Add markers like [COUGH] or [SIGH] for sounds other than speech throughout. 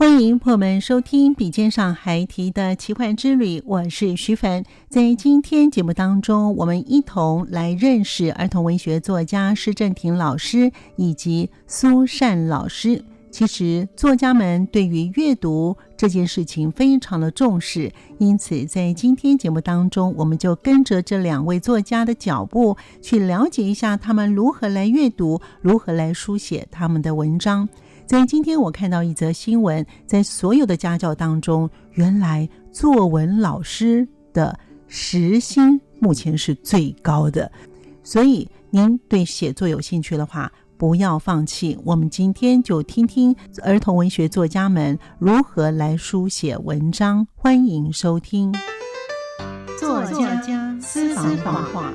欢迎朋友们收听《笔尖上还提的奇幻之旅》，我是徐凡。在今天节目当中，我们一同来认识儿童文学作家施正廷老师以及苏善老师。其实，作家们对于阅读这件事情非常的重视，因此在今天节目当中，我们就跟着这两位作家的脚步，去了解一下他们如何来阅读，如何来书写他们的文章。在今天，我看到一则新闻，在所有的家教当中，原来作文老师的时薪目前是最高的。所以，您对写作有兴趣的话，不要放弃。我们今天就听听儿童文学作家们如何来书写文章。欢迎收听作家私房话。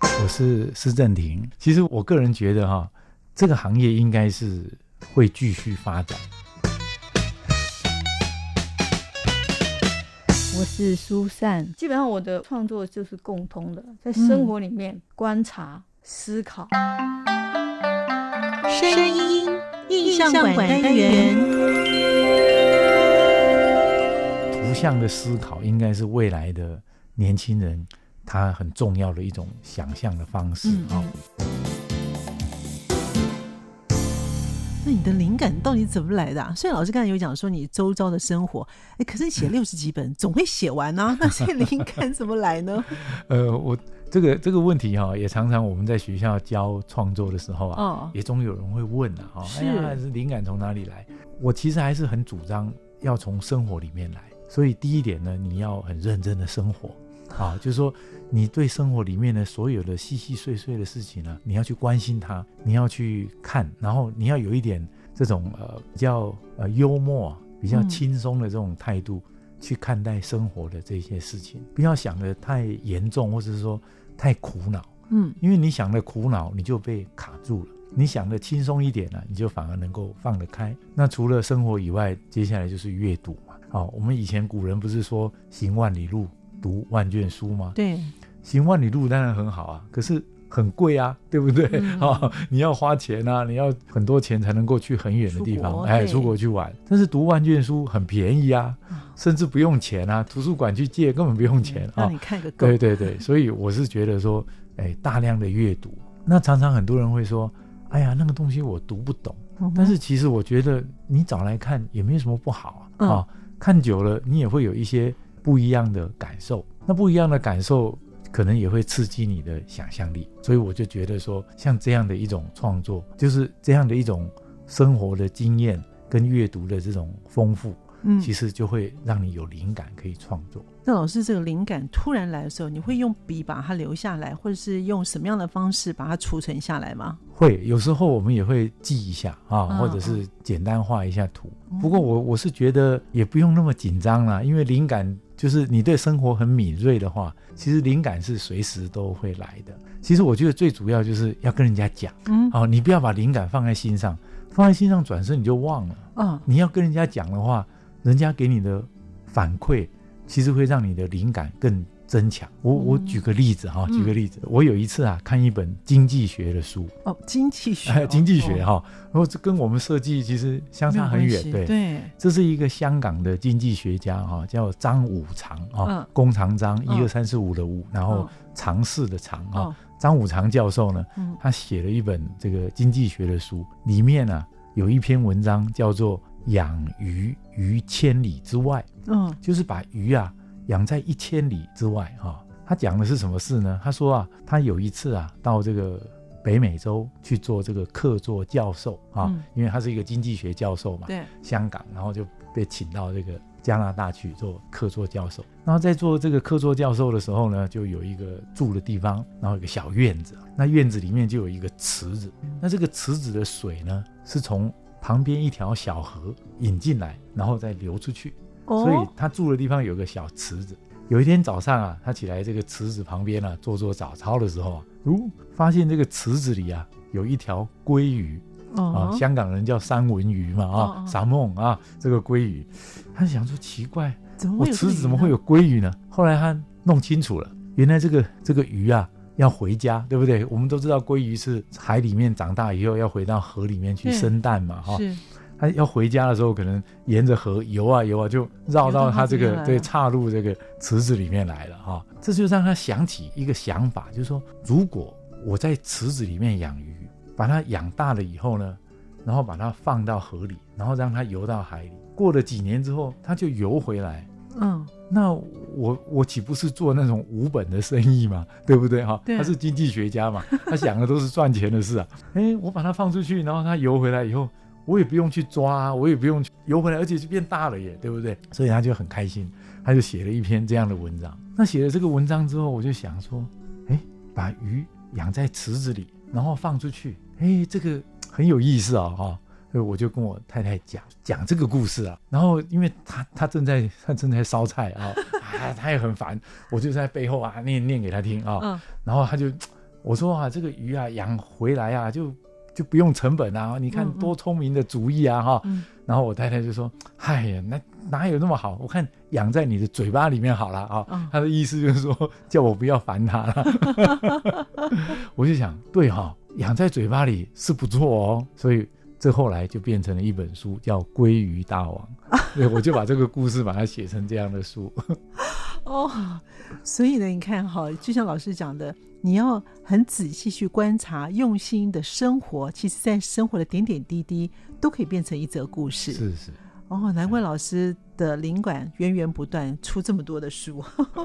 我是施正廷。其实，我个人觉得哈，这个行业应该是。会继续发展。我是苏珊，基本上我的创作就是共通的，在生活里面观察、思考。声音印象馆单元，图像的思考应该是未来的年轻人他很重要的一种想象的方式啊。那你的灵感到底怎么来的啊？虽然老师刚才有讲说你周遭的生活，哎，可是你写 [LAUGHS] 六十几本，总会写完呢、啊。[LAUGHS] 那些灵感怎么来呢？[LAUGHS] 呃，我这个这个问题哈、哦，也常常我们在学校教创作的时候啊，哦、也总有人会问啊，哈，哎呀，是灵感从哪里来？我其实还是很主张要从生活里面来。所以第一点呢，你要很认真的生活。啊，就是说，你对生活里面的所有的细细碎碎的事情呢，你要去关心它，你要去看，然后你要有一点这种呃比较呃幽默、比较轻松的这种态度去看待生活的这些事情，不要想的太严重，或者是说太苦恼。嗯，因为你想的苦恼，你就被卡住了；你想的轻松一点呢，你就反而能够放得开。那除了生活以外，接下来就是阅读嘛。好，我们以前古人不是说行万里路。读万卷书吗？对，行万里路当然很好啊，可是很贵啊，对不对？啊、[LAUGHS] 你要花钱啊，你要很多钱才能够去很远的地方，哎，出国去玩。但是读万卷书很便宜啊，嗯、甚至不用钱啊，图书馆去借根本不用钱啊。让你看个够。对对对，所以我是觉得说，哎，大量的阅读，那常常很多人会说，哎呀，那个东西我读不懂。嗯、但是其实我觉得你找来看也没什么不好啊，看久了你也会有一些。不一样的感受，那不一样的感受可能也会刺激你的想象力，所以我就觉得说，像这样的一种创作，就是这样的一种生活的经验跟阅读的这种丰富，嗯，其实就会让你有灵感可以创作。那老师，这个灵感突然来的时候，你会用笔把它留下来，或者是用什么样的方式把它储存下来吗？会，有时候我们也会记一下啊，或者是简单画一下图。哦、不过我我是觉得也不用那么紧张啦，因为灵感就是你对生活很敏锐的话，其实灵感是随时都会来的。其实我觉得最主要就是要跟人家讲，嗯，好，你不要把灵感放在心上，放在心上转身你就忘了。啊，你要跟人家讲的话，人家给你的反馈。其实会让你的灵感更增强。我我举个例子哈，举个例子，我有一次啊看一本经济学的书。哦，经济学，[LAUGHS] 经济学哈，然后这跟我们设计其实相差很远，对。对。这是一个香港的经济学家哈，叫张五常啊，弓长张，一二三四五的五，然后常侍的常啊，张五常教授呢，嗯、他写了一本这个经济学的书，里面呢、啊、有一篇文章叫做“养鱼于千里之外”，嗯，就是把鱼啊养在一千里之外哈、哦。他讲的是什么事呢？他说啊，他有一次啊到这个北美洲去做这个客座教授啊，嗯、因为他是一个经济学教授嘛，对，香港，然后就被请到这个。加拿大去做客座教授，然后在做这个客座教授的时候呢，就有一个住的地方，然后有个小院子，那院子里面就有一个池子，那这个池子的水呢，是从旁边一条小河引进来，然后再流出去，所以他住的地方有个小池子。有一天早上啊，他起来这个池子旁边啊做做早操的时候啊，哦，发现这个池子里啊有一条鲑鱼。啊，香港人叫三文鱼嘛，啊，三梦啊，这个鲑鱼，他想说奇怪，我池子怎么会有鲑鱼呢？后来他弄清楚了，原来这个这个鱼啊要回家，对不对？我们都知道鲑鱼是海里面长大以后要回到河里面去生蛋嘛，哈，是，他要回家的时候，可能沿着河游啊游啊，就绕到他这个对岔路这个池子里面来了，哈，这就让他想起一个想法，就是说，如果我在池子里面养鱼。把它养大了以后呢，然后把它放到河里，然后让它游到海里。过了几年之后，它就游回来。嗯，那我我岂不是做那种无本的生意嘛？对不对哈？他是经济学家嘛，他想的都是赚钱的事啊。哎，我把它放出去，然后它游回来以后，我也不用去抓，我也不用去游回来，而且就变大了耶，对不对？所以他就很开心，他就写了一篇这样的文章。那写了这个文章之后，我就想说，哎，把鱼养在池子里，然后放出去。哎，这个很有意思啊，哈！所以我就跟我太太讲讲这个故事啊。然后，因为他他正在他正在烧菜啊，[LAUGHS] 啊，他也很烦，我就在背后啊念念给他听啊。嗯。然后他就我说啊，这个鱼啊养回来啊，就就不用成本啊，你看多聪明的主意啊，哈。嗯。然后我太太就说：“哎呀，那哪有那么好？我看养在你的嘴巴里面好了啊。”他的意思就是说叫我不要烦他了。[LAUGHS] 我就想，对哈。养在嘴巴里是不错哦，所以这后来就变成了一本书，叫《鲑鱼大王》。对，我就把这个故事把它写成这样的书。[LAUGHS] 哦，所以呢，你看哈，就像老师讲的，你要很仔细去观察，用心的生活，其实在生活的点点滴滴都可以变成一则故事。是是。哦，难怪老师的灵感源源不断，出这么多的书。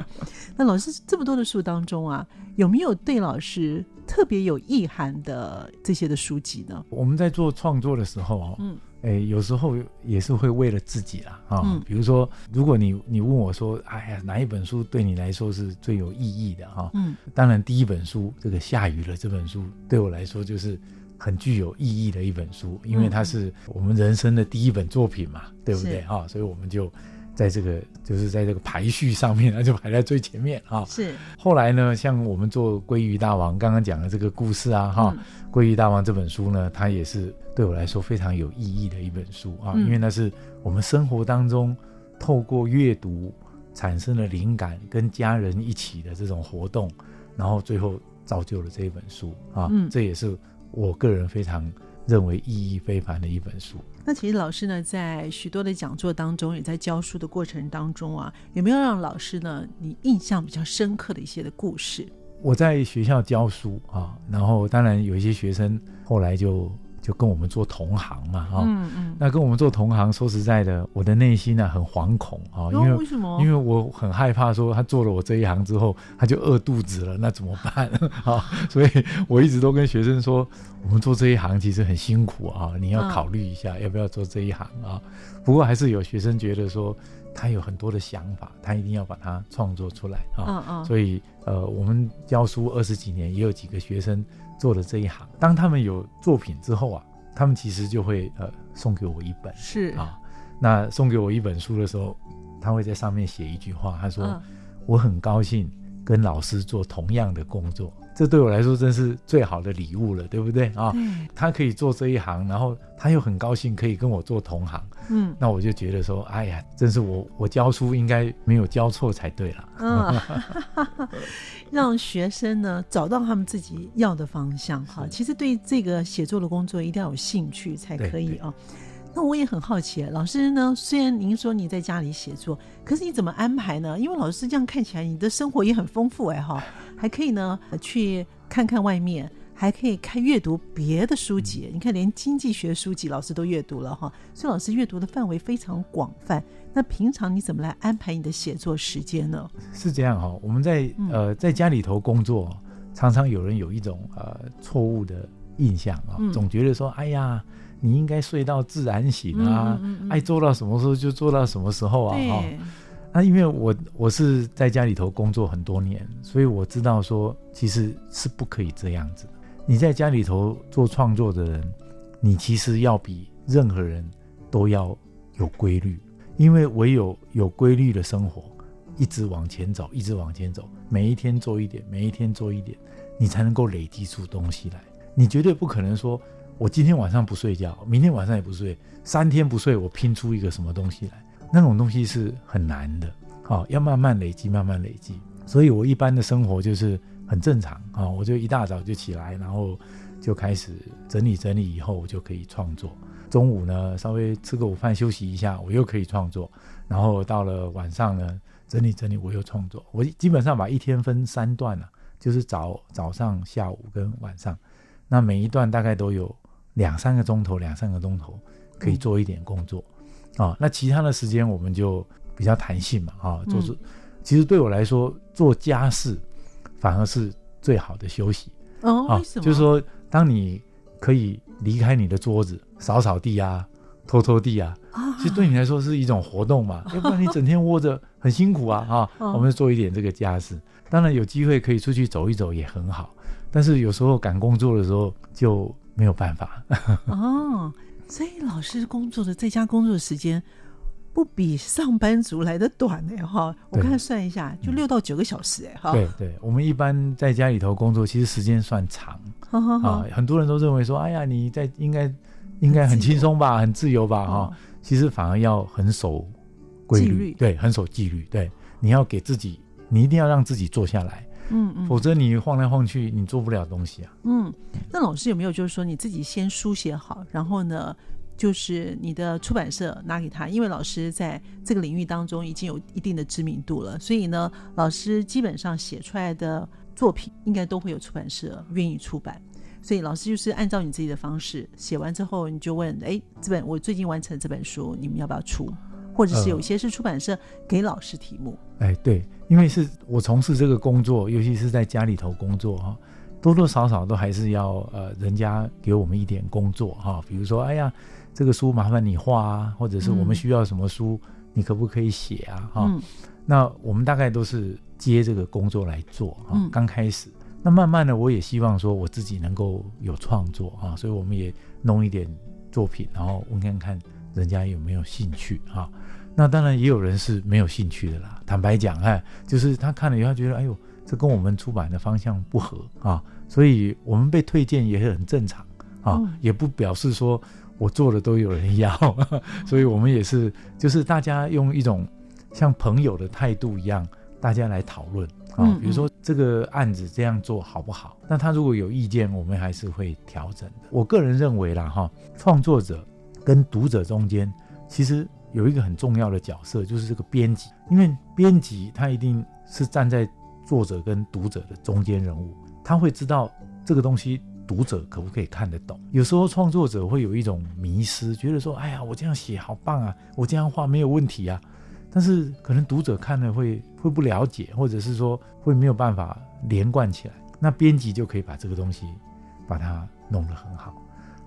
[LAUGHS] 那老师这么多的书当中啊，有没有对老师特别有意涵的这些的书籍呢？我们在做创作的时候哦，嗯，哎，有时候也是会为了自己啦啊。嗯，比如说，如果你你问我说，哎呀，哪一本书对你来说是最有意义的哈？嗯，当然第一本书这个下雨了这本书对我来说就是。很具有意义的一本书，因为它是我们人生的第一本作品嘛，嗯、对不对啊？所以我们就在这个就是在这个排序上面，[LAUGHS] 那就排在最前面啊。是。后来呢，像我们做《鲑鱼大王》刚刚讲的这个故事啊，哈、嗯，《鲑鱼大王》这本书呢，它也是对我来说非常有意义的一本书啊，嗯、因为那是我们生活当中透过阅读产生了灵感，跟家人一起的这种活动，然后最后造就了这一本书啊。嗯，这也是。我个人非常认为意义非凡的一本书。那其实老师呢，在许多的讲座当中，也在教书的过程当中啊，有没有让老师呢，你印象比较深刻的一些的故事？我在学校教书啊，然后当然有一些学生后来就。就跟我们做同行嘛，哈、嗯，嗯嗯，那跟我们做同行，说实在的，我的内心呢、啊、很惶恐啊，因为、哦、为什么？因为我很害怕说他做了我这一行之后，他就饿肚子了，那怎么办 [LAUGHS] 啊？所以我一直都跟学生说，我们做这一行其实很辛苦啊，你要考虑一下要不要做这一行啊。不过还是有学生觉得说他有很多的想法，他一定要把它创作出来啊。所以呃，我们教书二十几年，也有几个学生。做的这一行，当他们有作品之后啊，他们其实就会呃送给我一本，是啊，那送给我一本书的时候，他会在上面写一句话，他说：“嗯、我很高兴跟老师做同样的工作。”这对我来说真是最好的礼物了，对不对啊？嗯、他可以做这一行，然后他又很高兴可以跟我做同行，嗯，那我就觉得说，哎呀，真是我我教书应该没有教错才对了。嗯，让学生呢找到他们自己要的方向哈。其实对这个写作的工作一定要有兴趣才可以啊。那我也很好奇，老师呢，虽然您说你在家里写作，可是你怎么安排呢？因为老师这样看起来，你的生活也很丰富哎哈。还可以呢，去看看外面，还可以看阅读别的书籍。你看，连经济学书籍老师都阅读了哈，所以老师阅读的范围非常广泛。那平常你怎么来安排你的写作时间呢？是这样哈，我们在呃在家里头工作，常常有人有一种呃错误的印象啊，总觉得说，哎呀。你应该睡到自然醒啊，嗯嗯嗯、爱做到什么时候就做到什么时候啊！哈对，那因为我我是在家里头工作很多年，所以我知道说其实是不可以这样子。你在家里头做创作的人，你其实要比任何人都要有规律，因为唯有有规律的生活，一直往前走，一直往前走，每一天做一点，每一天做一点，你才能够累积出东西来。你绝对不可能说。我今天晚上不睡觉，明天晚上也不睡，三天不睡，我拼出一个什么东西来？那种东西是很难的，好，要慢慢累积，慢慢累积。所以我一般的生活就是很正常啊，我就一大早就起来，然后就开始整理整理，以后我就可以创作。中午呢，稍微吃个午饭休息一下，我又可以创作。然后到了晚上呢，整理整理，我又创作。我基本上把一天分三段了，就是早早上、下午跟晚上。那每一段大概都有。两三个钟头，两三个钟头可以做一点工作，啊、嗯哦，那其他的时间我们就比较弹性嘛，啊、哦，做做。嗯、其实对我来说，做家事反而是最好的休息。哦，为什么？就是说，当你可以离开你的桌子，扫扫地啊，拖拖地啊，啊其实对你来说是一种活动嘛，[LAUGHS] 要不然你整天窝着很辛苦啊，啊，我们就做一点这个家事。当然有机会可以出去走一走也很好，但是有时候赶工作的时候就。没有办法 [LAUGHS] 哦，所以老师工作的在家工作的时间不比上班族来的短呢？哈。我刚才算一下，就六到九个小时哎哈。对对，我们一般在家里头工作，其实时间算长啊。很多人都认为说，哎呀，你在应该应该很轻松吧，很自由吧哈。其实反而要很守规律，对，很守纪律。对，你要给自己，你一定要让自己坐下来。嗯嗯，否则你晃来晃去，你做不了东西啊。嗯，那老师有没有就是说你自己先书写好，然后呢，就是你的出版社拿给他，因为老师在这个领域当中已经有一定的知名度了，所以呢，老师基本上写出来的作品应该都会有出版社愿意出版。所以老师就是按照你自己的方式写完之后，你就问：哎，这本我最近完成这本书，你们要不要出？或者是有些是出版社给老师题目。呃、哎，对。因为是我从事这个工作，尤其是在家里头工作哈，多多少少都还是要呃，人家给我们一点工作哈，比如说，哎呀，这个书麻烦你画啊，或者是我们需要什么书，嗯、你可不可以写啊？哈、嗯，那我们大概都是接这个工作来做哈。刚开始，那慢慢的，我也希望说我自己能够有创作啊，所以我们也弄一点作品，然后问看看人家有没有兴趣哈。那当然也有人是没有兴趣的啦。坦白讲，哎，就是他看了以后觉得，哎呦，这跟我们出版的方向不合啊，所以我们被推荐也很正常啊，嗯、也不表示说我做的都有人要，[LAUGHS] 所以我们也是，就是大家用一种像朋友的态度一样，大家来讨论啊，比如说这个案子这样做好不好？那他如果有意见，我们还是会调整的。我个人认为啦，哈，创作者跟读者中间其实。有一个很重要的角色，就是这个编辑，因为编辑他一定是站在作者跟读者的中间人物，他会知道这个东西读者可不可以看得懂。有时候创作者会有一种迷失，觉得说：“哎呀，我这样写好棒啊，我这样画没有问题啊。”但是可能读者看了会会不了解，或者是说会没有办法连贯起来。那编辑就可以把这个东西把它弄得很好，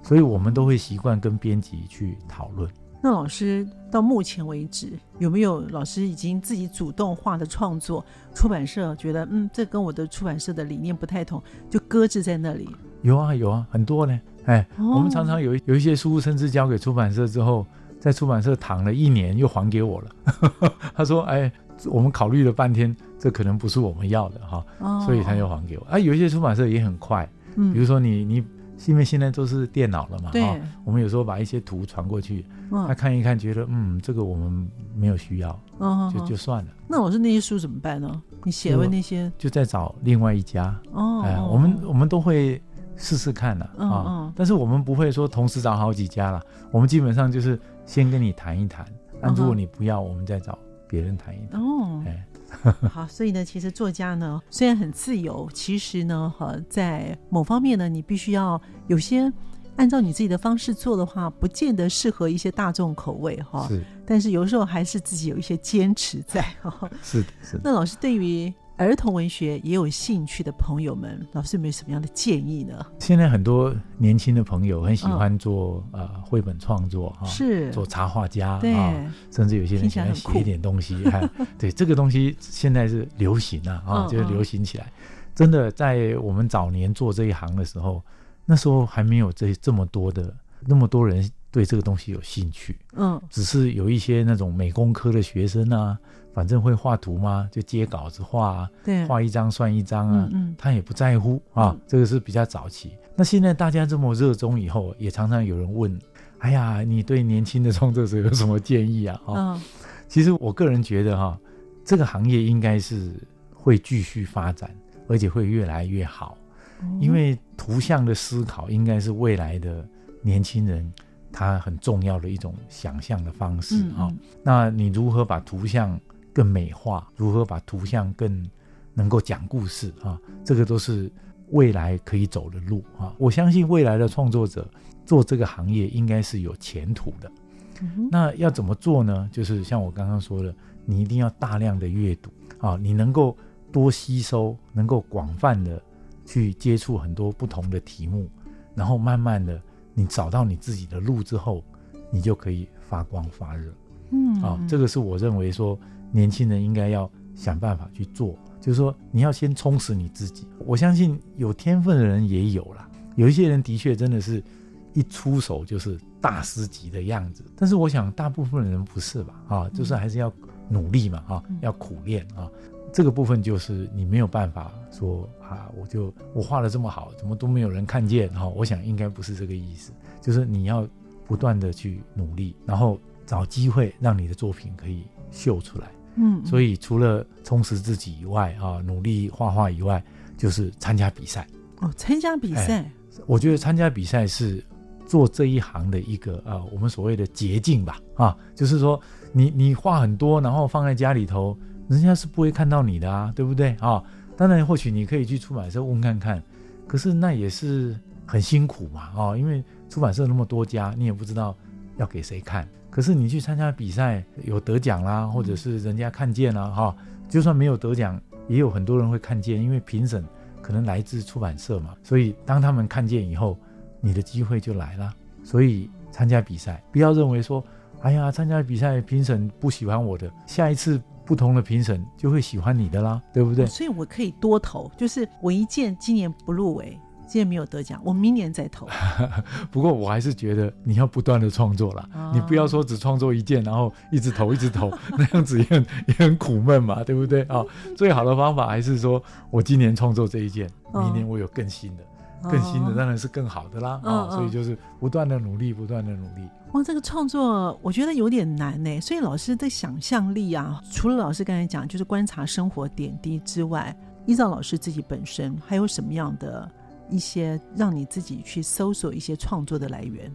所以我们都会习惯跟编辑去讨论。那老师到目前为止有没有老师已经自己主动画的创作？出版社觉得嗯，这跟我的出版社的理念不太同，就搁置在那里。有啊有啊，很多呢。哎，哦、我们常常有有一些书，甚至交给出版社之后，在出版社躺了一年，又还给我了。[LAUGHS] 他说：“哎，我们考虑了半天，这可能不是我们要的哈，哦、所以他就还给我。啊，有一些出版社也很快，嗯，比如说你你。因为现在都是电脑了嘛，哈对，我们有时候把一些图传过去，他看一看，觉得嗯，这个我们没有需要，哦、就就算了。那我说那些书怎么办呢？你写的那些？就，再找另外一家。哦，哎，我们我们都会试试看的啊，但是我们不会说同时找好几家了，我们基本上就是先跟你谈一谈，那如果你不要，我们再找别人谈一谈。哦，哎。[LAUGHS] 好，所以呢，其实作家呢虽然很自由，其实呢，哈，在某方面呢，你必须要有些按照你自己的方式做的话，不见得适合一些大众口味哈。是，但是有时候还是自己有一些坚持在哈。是的，是的。那老师对于儿童文学也有兴趣的朋友们，老师有没有什么样的建议呢？现在很多年轻的朋友很喜欢做、哦、呃绘本创作哈，是。做插画家对、哦，甚至有些人喜欢写一点东西，哈对这个东西现在是流行啊啊、哦，就是流行起来、哦。真的在我们早年做这一行的时候，那时候还没有这这么多的那么多人对这个东西有兴趣，嗯，只是有一些那种美工科的学生啊。反正会画图吗？就接稿子画啊，对，画一张算一张啊，嗯，嗯，他也不在乎啊，这个是比较早期。那现在大家这么热衷以后，也常常有人问：“哎呀，你对年轻的创作者有什么建议啊？”哦，其实我个人觉得哈，这个行业应该是会继续发展，而且会越来越好，因为图像的思考应该是未来的年轻人他很重要的一种想象的方式啊。那你如何把图像更美化，如何把图像更能够讲故事啊？这个都是未来可以走的路啊！我相信未来的创作者做这个行业应该是有前途的。嗯。那要怎么做呢？就是像我刚刚说的，你一定要大量的阅读啊，你能够多吸收，能够广泛的去接触很多不同的题目，然后慢慢的你找到你自己的路之后，你就可以发光发热。嗯，啊，这个是我认为说。年轻人应该要想办法去做，就是说你要先充实你自己。我相信有天分的人也有啦，有一些人的确真的是一出手就是大师级的样子，但是我想大部分人不是吧？啊，就是还是要努力嘛，啊，要苦练啊。这个部分就是你没有办法说啊，我就我画的这么好，怎么都没有人看见？哈，我想应该不是这个意思，就是你要不断的去努力，然后找机会让你的作品可以秀出来。嗯，所以除了充实自己以外啊，努力画画以外，就是参加比赛哦。参加比赛，哎，我觉得参加比赛是做这一行的一个啊，我们所谓的捷径吧啊，就是说你你画很多，然后放在家里头，人家是不会看到你的啊，对不对啊？当然，或许你可以去出版社问看看，可是那也是很辛苦嘛啊，因为出版社那么多家，你也不知道要给谁看。可是你去参加比赛有得奖啦，或者是人家看见了哈，就算没有得奖，也有很多人会看见，因为评审可能来自出版社嘛，所以当他们看见以后，你的机会就来了。所以参加比赛，不要认为说，哎呀，参加比赛评审不喜欢我的，下一次不同的评审就会喜欢你的啦，对不对？所以我可以多投，就是我一件今年不入围。今年没有得奖，我明年再投。[LAUGHS] 不过我还是觉得你要不断的创作啦，哦，你不要说只创作一件，然后一直投一直投，[LAUGHS] 那样子也很也很苦闷嘛，对不对啊，哦？最好的方法还是说我今年创作这一件，哦，明年我有更新的，哦，更新的当然是更好的啦，哦，所以就是不断的努力，不断的努力。哇，这个创作我觉得有点难呢，所以老师的想象力啊，除了老师刚才讲就是观察生活点滴之外，依照老师自己本身还有什么样的？一些让你自己去搜索一些创作的来源，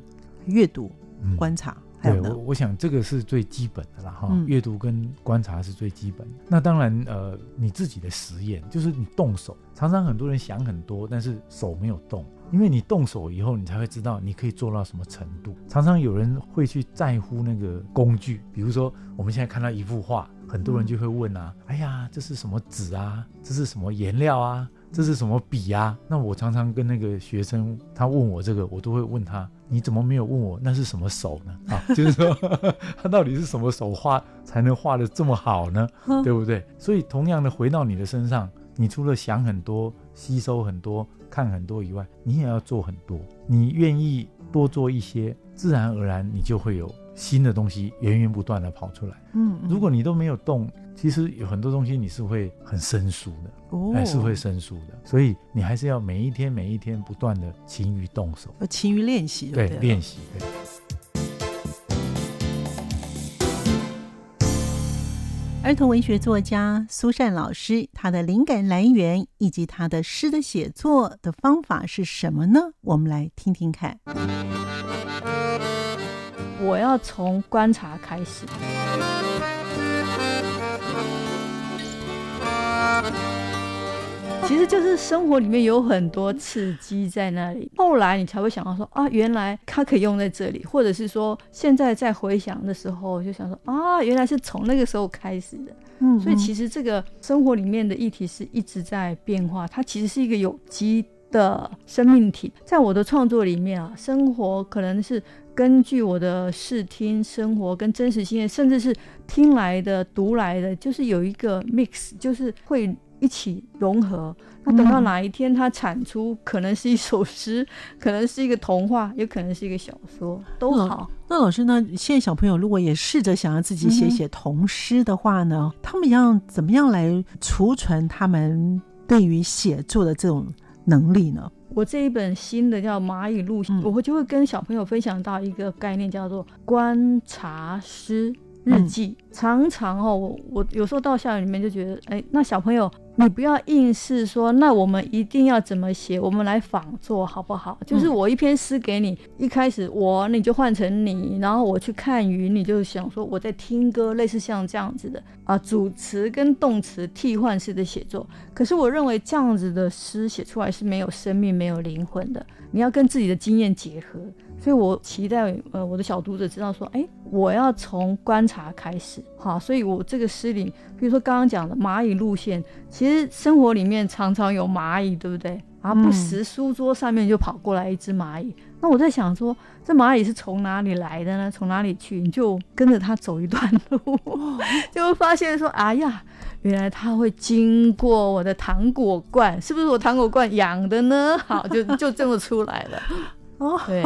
阅读、观察，嗯、对，我我想这个是最基本的啦哈。阅、嗯、读跟观察是最基本的。那当然，呃，你自己的实验就是你动手。常常很多人想很多，但是手没有动，因为你动手以后，你才会知道你可以做到什么程度。常常有人会去在乎那个工具，比如说我们现在看到一幅画，很多人就会问啊，嗯、哎呀，这是什么纸啊？这是什么颜料啊？这是什么笔、啊？那我常常跟那个学生，他问我这个，我都会问他：你怎么没有问我那是什么手呢？啊，[LAUGHS] 就是说 [LAUGHS] 他到底是什么手画才能画的这么好呢？对不对？所以同样的回到你的身上，你除了想很多、吸收很多、看很多以外，你也要做很多。你愿意多做一些，自然而然你就会有新的东西源源不断的跑出来。嗯，如果你都没有动。其实有很多东西你是会很生疏的，哦，还是会生疏的，所以你还是要每一天每一天不断的勤于动手，勤于练习，对，练习。对。儿童文学作家苏善老师，他的灵感来源以及他的诗的写作的方法是什么呢？我们来听听看。我要从观察开始。[LAUGHS] 其实就是生活里面有很多刺激在那里，后来你才会想到说啊，原来它可以用在这里，或者是说现在在回想的时候就想说啊，原来是从那个时候开始的。嗯，所以其实这个生活里面的议题是一直在变化，它其实是一个有机的生命体。在我的创作里面啊，生活可能是根据我的视听生活跟真实经验，甚至是听来的、读来的，就是有一个 mix，就是会。一起融合，那等到哪一天它产出，可能是一首诗，[LAUGHS] 可能是一个童话，也可能是一个小说，都好。那老师呢？现在小朋友如果也试着想要自己写写童诗的话呢，他们要怎么样来储存他们对于写作的这种能力呢？我这一本新的叫《蚂蚁路》，嗯，我就会跟小朋友分享到一个概念，叫做观察诗。日记、嗯、常常哦，我我有时候到校园里面就觉得，哎，那小朋友，你不要硬是说，那我们一定要怎么写，我们来仿作好不好？就是我一篇诗给你，一开始我你就换成你，然后我去看云，你就想说我在听歌，类似像这样子的啊，主词跟动词替换式的写作。可是我认为这样子的诗写出来是没有生命、没有灵魂的。你要跟自己的经验结合。所以，我期待呃，我的小读者知道说，哎，我要从观察开始，好，所以我这个诗里，比如说刚刚讲的蚂蚁路线，其实生活里面常常有蚂蚁，对不对？啊不时书桌上面就跑过来一只蚂蚁，嗯、那我在想说，这蚂蚁是从哪里来的呢？从哪里去？你就跟着它走一段路，[LAUGHS] 就会发现说，哎呀，原来它会经过我的糖果罐，是不是我糖果罐养的呢？好，就就这么出来了。[LAUGHS] 对，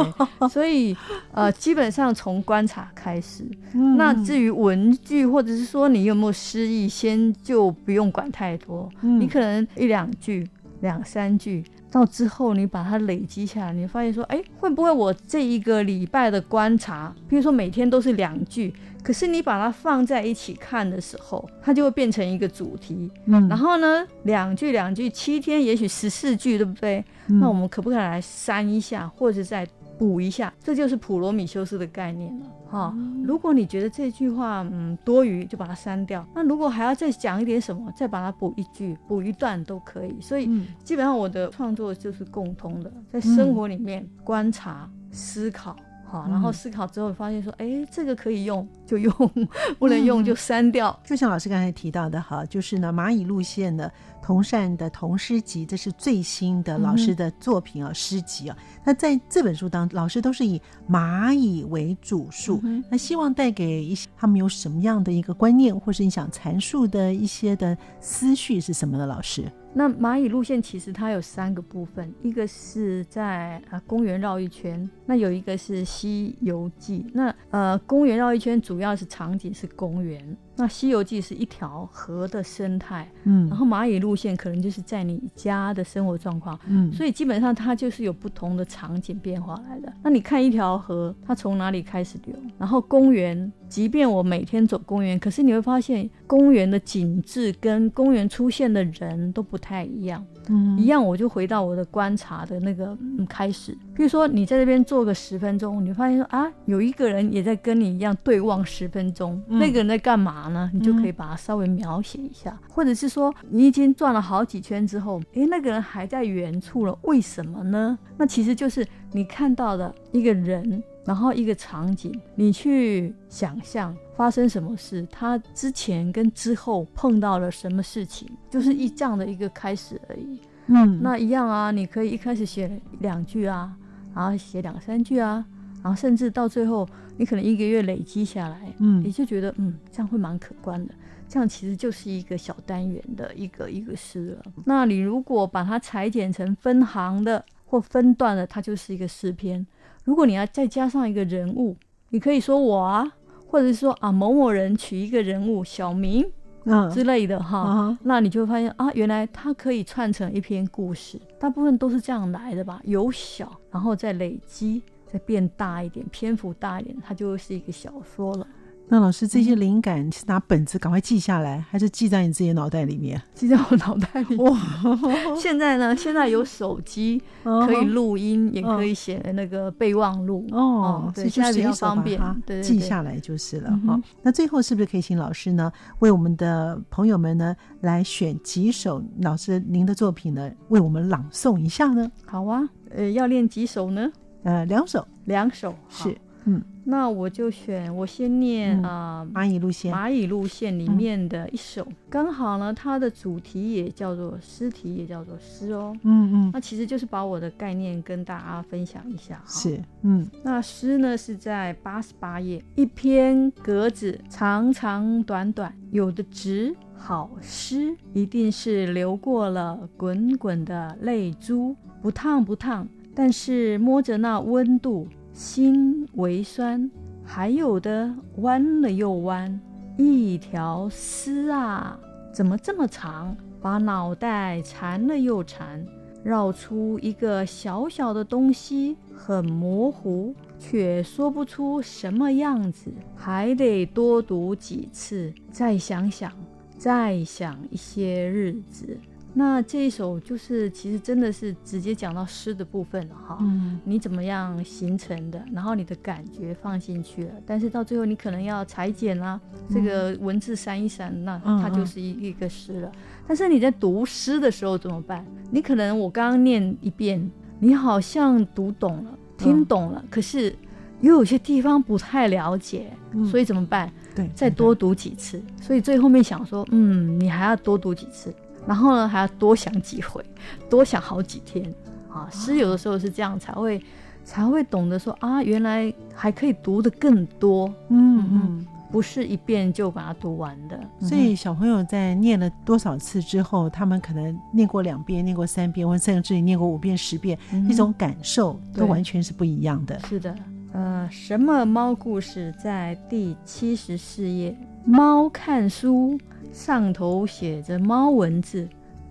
所以呃，基本上从观察开始。嗯、那至于文句，或者是说你有没有诗意，先就不用管太多。嗯、你可能一两句、两三句，到之后你把它累积下来，你发现说，哎，会不会我这一个礼拜的观察，比如说每天都是两句。可是你把它放在一起看的时候，它就会变成一个主题。嗯，然后呢，两句两句，七天也许十四句，对不对？嗯，那我们可不可以来删一下，或者再补一下？这就是普罗米修斯的概念了。哈，嗯，如果你觉得这句话嗯多余，就把它删掉。那如果还要再讲一点什么，再把它补一句、补一段都可以。所以基本上我的创作就是共通的，在生活里面观察、思考。好，然后思考之后发现说，哎、嗯，这个可以用就用，[LAUGHS] 不能用就删掉。嗯、就像老师刚才提到的，哈，就是呢，蚂蚁路线的同善的同诗集，这是最新的老师的作品啊，诗、嗯、集啊。那在这本书当中，老师都是以蚂蚁为主述，嗯、那希望带给一些他们有什么样的一个观念，或是你想阐述的一些的思绪是什么呢？老师？那蚂蚁路线其实它有三个部分，一个是在啊公园绕一圈，那有一个是西游记。那呃公园绕一圈主要是场景是公园。那《西游记》是一条河的生态，嗯，然后蚂蚁路线可能就是在你家的生活状况，嗯，所以基本上它就是有不同的场景变化来的。那你看一条河，它从哪里开始流？然后公园，即便我每天走公园，可是你会发现公园的景致跟公园出现的人都不太一样。嗯，一样，我就回到我的观察的那个、嗯、开始。比如说，你在这边坐个十分钟，你发现说啊，有一个人也在跟你一样对望十分钟，嗯、那个人在干嘛呢？你就可以把它稍微描写一下，嗯、或者是说，你已经转了好几圈之后，诶，那个人还在原处了，为什么呢？那其实就是你看到的一个人，然后一个场景，你去想象发生什么事，他之前跟之后碰到了什么事情，就是一这样的一个开始而已。嗯，那一样啊，你可以一开始写两句啊，然后写两三句啊，然后甚至到最后，你可能一个月累积下来，嗯，你就觉得嗯，这样会蛮可观的。这样其实就是一个小单元的一个一个诗了。那你如果把它裁剪成分行的或分段的，它就是一个诗篇。如果你要再加上一个人物，你可以说我啊，或者是说啊某某人取一个人物小名。嗯之类的哈，嗯、那你就会发现啊，原来它可以串成一篇故事，大部分都是这样来的吧？由小，然后再累积，再变大一点，篇幅大一点，它就是一个小说了。那老师，这些灵感是拿本子赶快记下来，还是记在你自己的脑袋里面？记在我脑袋里。哇！[LAUGHS] 现在呢？现在有手机可以录音，也可以写那个备忘录。哦，对，现在比较方便，记下来就是了。哈，那最后是不是可以请老师呢，为我们的朋友们呢来选几首老师您的作品呢，为我们朗诵一下呢？好啊，呃，要练几首呢？呃，两首，两首是。嗯，那我就选我先念啊，蚂蚁路线，蚂蚁路线里面的一首，刚好呢，它的主题也叫做诗题，也叫做诗哦。嗯嗯，那其实就是把我的概念跟大家分享一下。是，嗯，那诗呢是在八十八页，一篇格子长长短短，有的直好诗，一定是流过了滚滚的泪珠，不烫不烫，但是摸着那温度。心微酸，还有的弯了又弯，一条丝啊，怎么这么长？把脑袋缠了又缠，绕出一个小小的东西，很模糊，却说不出什么样子，还得多读几次，再想想，再想一些日子。那这一首就是，其实真的是直接讲到诗的部分了哈。嗯，你怎么样形成的，然后你的感觉放进去了，但是到最后你可能要裁剪啊，嗯、这个文字删一删，那它就是一一个诗了。嗯嗯，但是你在读诗的时候怎么办？你可能我刚刚念一遍，你好像读懂了，听懂了，嗯、可是又有些地方不太了解，嗯、所以怎么办？对，再多读几次。所以最后面想说，嗯，你还要多读几次。然后呢，还要多想几回，[LAUGHS] 多想好几天啊！诗有的时候是这样，才会才会懂得说啊，原来还可以读的更多。嗯嗯，不是一遍就把它读完的。所以小朋友在念了多少次之后，他们可能念过两遍、念过三遍，或者甚至于念过五遍、十遍，那种感受都完全是不一样的。是的，呃，什么猫故事在第七十四页？猫看书。上头写着猫文字，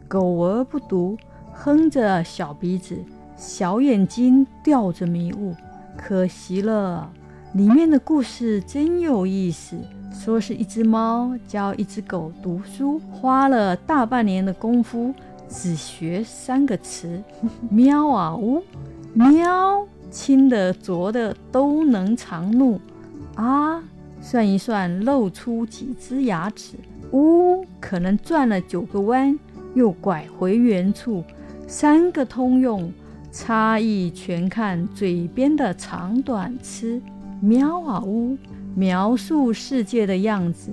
狗儿不读，哼着小鼻子，小眼睛吊着迷雾，可惜了。里面的故事真有意思，说是一只猫教一只狗读书，花了大半年的功夫，只学三个词：[LAUGHS] 喵啊呜，喵，轻的浊的都能藏怒啊，算一算露出几只牙齿。呜，可能转了九个弯，又拐回原处，三个通用，差异全看嘴边的长短吃。喵啊呜，描述世界的样子，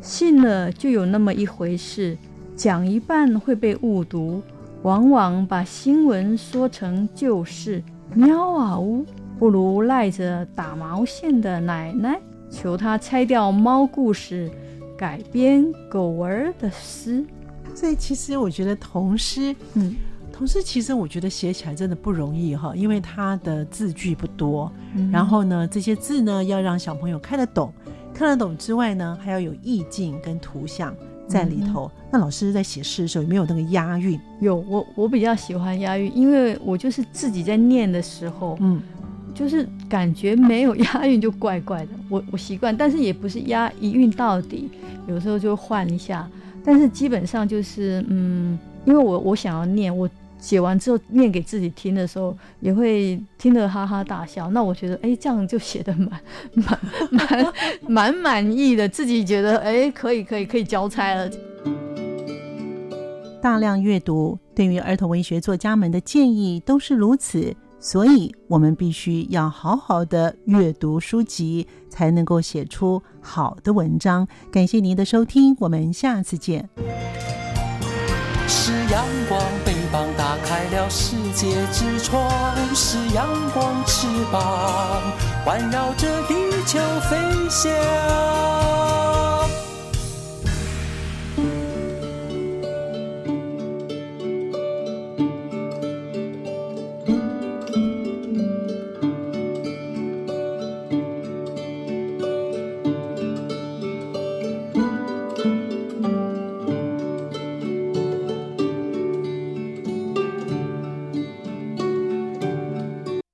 信了就有那么一回事，讲一半会被误读，往往把新闻说成旧事。喵啊呜，不如赖着打毛线的奶奶，求她拆掉猫故事。改编狗儿的诗，所以其实我觉得童诗，嗯，童诗其实我觉得写起来真的不容易哈，因为它的字句不多，嗯、然后呢，这些字呢要让小朋友看得懂，看得懂之外呢，还要有意境跟图像在里头。嗯、那老师在写诗的时候有没有那个押韵？有，我我比较喜欢押韵，因为我就是自己在念的时候，嗯。就是感觉没有押韵就怪怪的，我我习惯，但是也不是押一韵到底，有时候就换一下，但是基本上就是嗯，因为我我想要念，我写完之后念给自己听的时候，也会听得哈哈大笑，那我觉得哎，这样就写得蛮蛮蛮蛮满意的，自己觉得哎，可以可以可以交差了。大量阅读对于儿童文学作家们的建议都是如此。所以，我们必须要好好的阅读书籍，才能够写出好的文章。感谢您的收听，我们下次见。是阳光，翅膀打开了世界之窗；是阳光，翅膀环绕着地球飞翔。